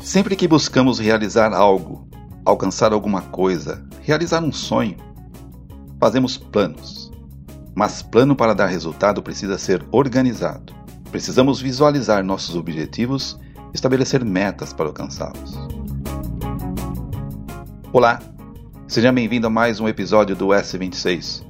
Sempre que buscamos realizar algo, alcançar alguma coisa, realizar um sonho, fazemos planos. Mas plano para dar resultado precisa ser organizado. Precisamos visualizar nossos objetivos estabelecer metas para alcançá-los. Olá, seja bem-vindo a mais um episódio do S26,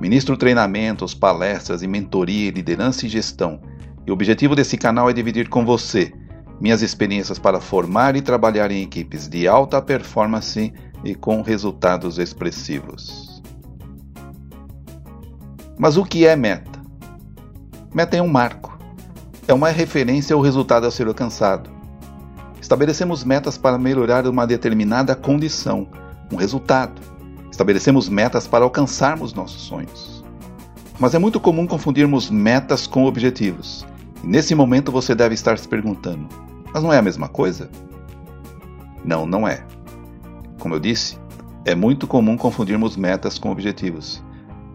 Ministro treinamentos, palestras e mentoria liderança e gestão, e o objetivo desse canal é dividir com você minhas experiências para formar e trabalhar em equipes de alta performance e com resultados expressivos. Mas o que é meta? Meta é um marco, é uma referência ao resultado a ser alcançado. Estabelecemos metas para melhorar uma determinada condição, um resultado. Estabelecemos metas para alcançarmos nossos sonhos. Mas é muito comum confundirmos metas com objetivos. E nesse momento você deve estar se perguntando: mas não é a mesma coisa? Não, não é. Como eu disse, é muito comum confundirmos metas com objetivos.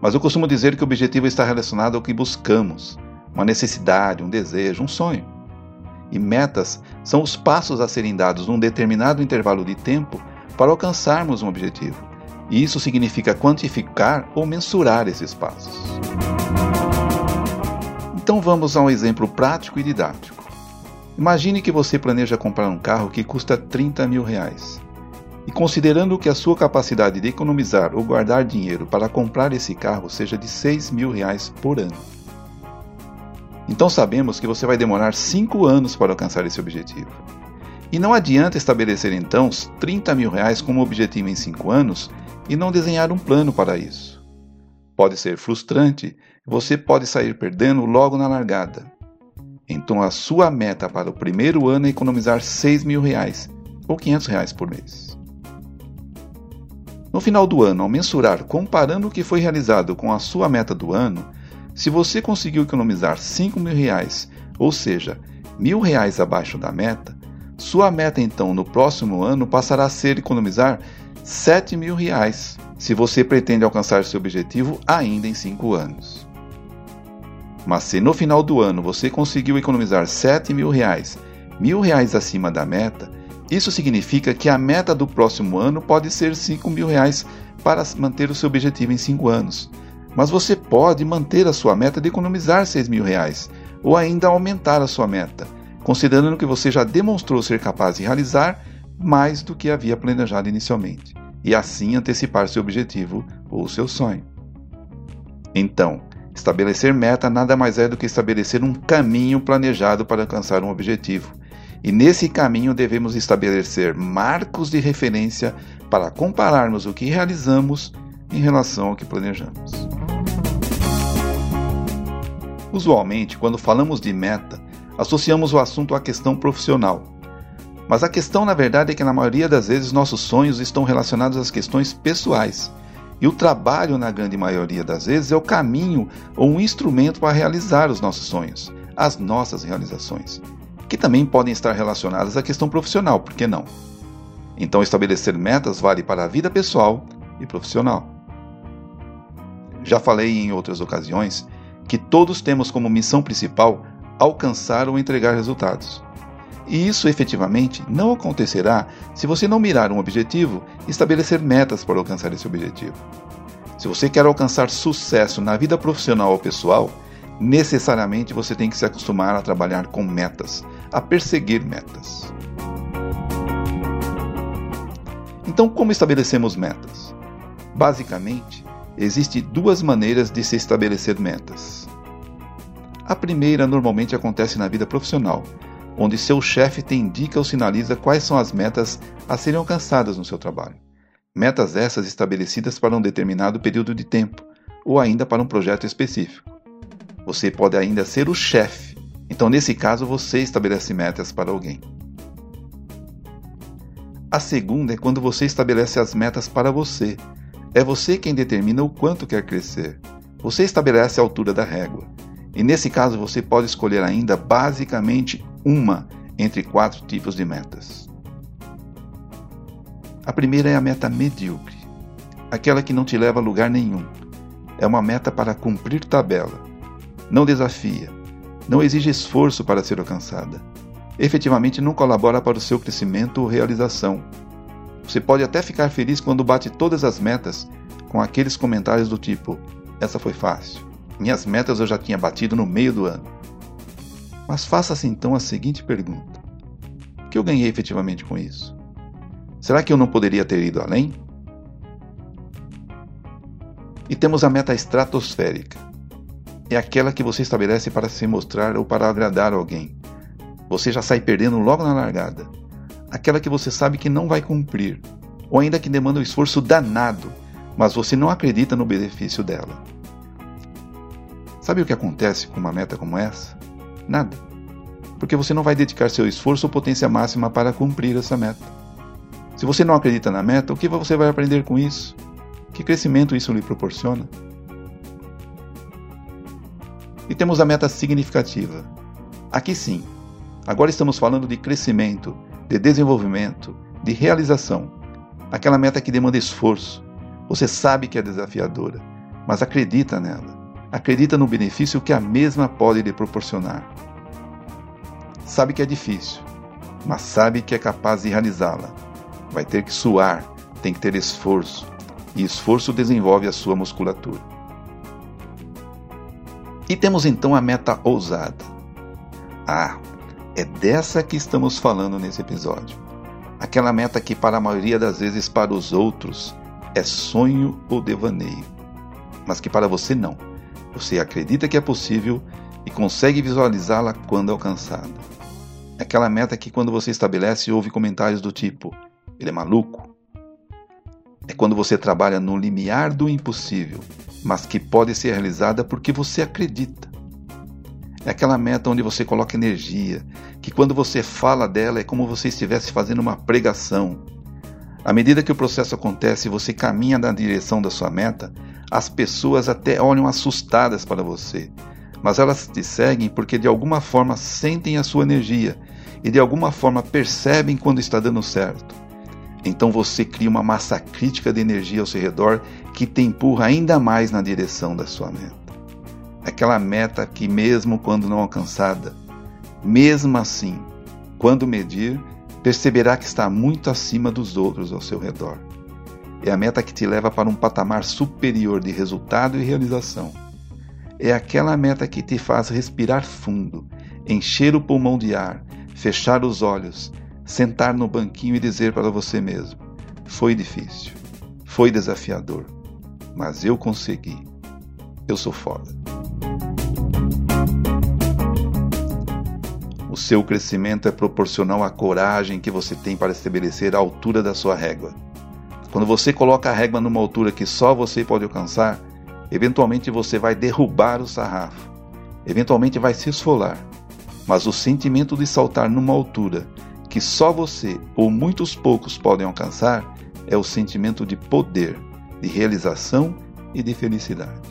Mas eu costumo dizer que o objetivo está relacionado ao que buscamos, uma necessidade, um desejo, um sonho. E metas são os passos a serem dados num determinado intervalo de tempo para alcançarmos um objetivo. E isso significa quantificar ou mensurar esses passos. Então vamos a um exemplo prático e didático. Imagine que você planeja comprar um carro que custa 30 mil reais. E considerando que a sua capacidade de economizar ou guardar dinheiro para comprar esse carro seja de 6 mil reais por ano. Então sabemos que você vai demorar 5 anos para alcançar esse objetivo. E não adianta estabelecer então os 30 mil reais como objetivo em 5 anos e não desenhar um plano para isso. Pode ser frustrante, você pode sair perdendo logo na largada. Então a sua meta para o primeiro ano é economizar 6 mil reais ou 500 reais por mês. No final do ano, ao mensurar comparando o que foi realizado com a sua meta do ano, se você conseguiu economizar 5 mil reais, ou seja, mil reais abaixo da meta, sua meta então no próximo ano passará a ser economizar 7 mil reais, se você pretende alcançar seu objetivo ainda em 5 anos. Mas se no final do ano você conseguiu economizar 7 mil reais, mil reais acima da meta, isso significa que a meta do próximo ano pode ser 5 mil reais para manter o seu objetivo em 5 anos. Mas você pode manter a sua meta de economizar 6 mil reais, ou ainda aumentar a sua meta, considerando que você já demonstrou ser capaz de realizar mais do que havia planejado inicialmente, e assim antecipar seu objetivo ou seu sonho. Então, Estabelecer meta nada mais é do que estabelecer um caminho planejado para alcançar um objetivo. E nesse caminho devemos estabelecer marcos de referência para compararmos o que realizamos em relação ao que planejamos. Usualmente, quando falamos de meta, associamos o assunto à questão profissional. Mas a questão, na verdade, é que na maioria das vezes nossos sonhos estão relacionados às questões pessoais e o trabalho, na grande maioria das vezes, é o caminho ou um instrumento para realizar os nossos sonhos, as nossas realizações, que também podem estar relacionadas à questão profissional, por que não? Então, estabelecer metas vale para a vida pessoal e profissional. Já falei em outras ocasiões que todos temos como missão principal alcançar ou entregar resultados. E isso efetivamente não acontecerá se você não mirar um objetivo e estabelecer metas para alcançar esse objetivo. Se você quer alcançar sucesso na vida profissional ou pessoal, necessariamente você tem que se acostumar a trabalhar com metas, a perseguir metas. Então, como estabelecemos metas? Basicamente, existem duas maneiras de se estabelecer metas. A primeira normalmente acontece na vida profissional, onde seu chefe te indica ou sinaliza quais são as metas a serem alcançadas no seu trabalho. Metas essas estabelecidas para um determinado período de tempo ou ainda para um projeto específico. Você pode ainda ser o chefe, Então, nesse caso, você estabelece metas para alguém. A segunda é quando você estabelece as metas para você. É você quem determina o quanto quer crescer. Você estabelece a altura da régua. E nesse caso, você pode escolher ainda basicamente uma entre quatro tipos de metas. A primeira é a meta medíocre, aquela que não te leva a lugar nenhum. É uma meta para cumprir tabela. Não desafia, não exige esforço para ser alcançada. Efetivamente não colabora para o seu crescimento ou realização. Você pode até ficar feliz quando bate todas as metas com aqueles comentários do tipo: essa foi fácil. Minhas metas eu já tinha batido no meio do ano. Mas faça-se então a seguinte pergunta: O que eu ganhei efetivamente com isso? Será que eu não poderia ter ido além? E temos a meta estratosférica. É aquela que você estabelece para se mostrar ou para agradar alguém. Você já sai perdendo logo na largada. Aquela que você sabe que não vai cumprir, ou ainda que demanda um esforço danado, mas você não acredita no benefício dela. Sabe o que acontece com uma meta como essa? Nada. Porque você não vai dedicar seu esforço ou potência máxima para cumprir essa meta. Se você não acredita na meta, o que você vai aprender com isso? Que crescimento isso lhe proporciona? E temos a meta significativa. Aqui sim, agora estamos falando de crescimento, de desenvolvimento, de realização. Aquela meta que demanda esforço. Você sabe que é desafiadora, mas acredita nela. Acredita no benefício que a mesma pode lhe proporcionar. Sabe que é difícil, mas sabe que é capaz de realizá-la. Vai ter que suar, tem que ter esforço, e esforço desenvolve a sua musculatura. E temos então a meta ousada. Ah, é dessa que estamos falando nesse episódio. Aquela meta que, para a maioria das vezes, para os outros, é sonho ou devaneio, mas que para você não. Você acredita que é possível e consegue visualizá-la quando alcançada. É aquela meta que quando você estabelece ouve comentários do tipo: ele é maluco. É quando você trabalha no limiar do impossível, mas que pode ser realizada porque você acredita. É aquela meta onde você coloca energia, que quando você fala dela é como se estivesse fazendo uma pregação. À medida que o processo acontece você caminha na direção da sua meta, as pessoas até olham assustadas para você, mas elas te seguem porque de alguma forma sentem a sua energia e de alguma forma percebem quando está dando certo. Então você cria uma massa crítica de energia ao seu redor que te empurra ainda mais na direção da sua meta. Aquela meta que, mesmo quando não alcançada, mesmo assim, quando medir, perceberá que está muito acima dos outros ao seu redor. É a meta que te leva para um patamar superior de resultado e realização. É aquela meta que te faz respirar fundo, encher o pulmão de ar fechar os olhos, sentar no banquinho e dizer para você mesmo: foi difícil, foi desafiador, mas eu consegui. Eu sou foda. O seu crescimento é proporcional à coragem que você tem para estabelecer a altura da sua régua. Quando você coloca a régua numa altura que só você pode alcançar, eventualmente você vai derrubar o sarrafo, eventualmente vai se esfolar, mas o sentimento de saltar numa altura que só você ou muitos poucos podem alcançar é o sentimento de poder, de realização e de felicidade.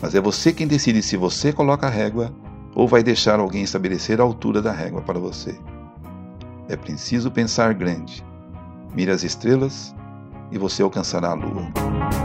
Mas é você quem decide se você coloca a régua ou vai deixar alguém estabelecer a altura da régua para você. É preciso pensar grande. Mire as estrelas e você alcançará a lua.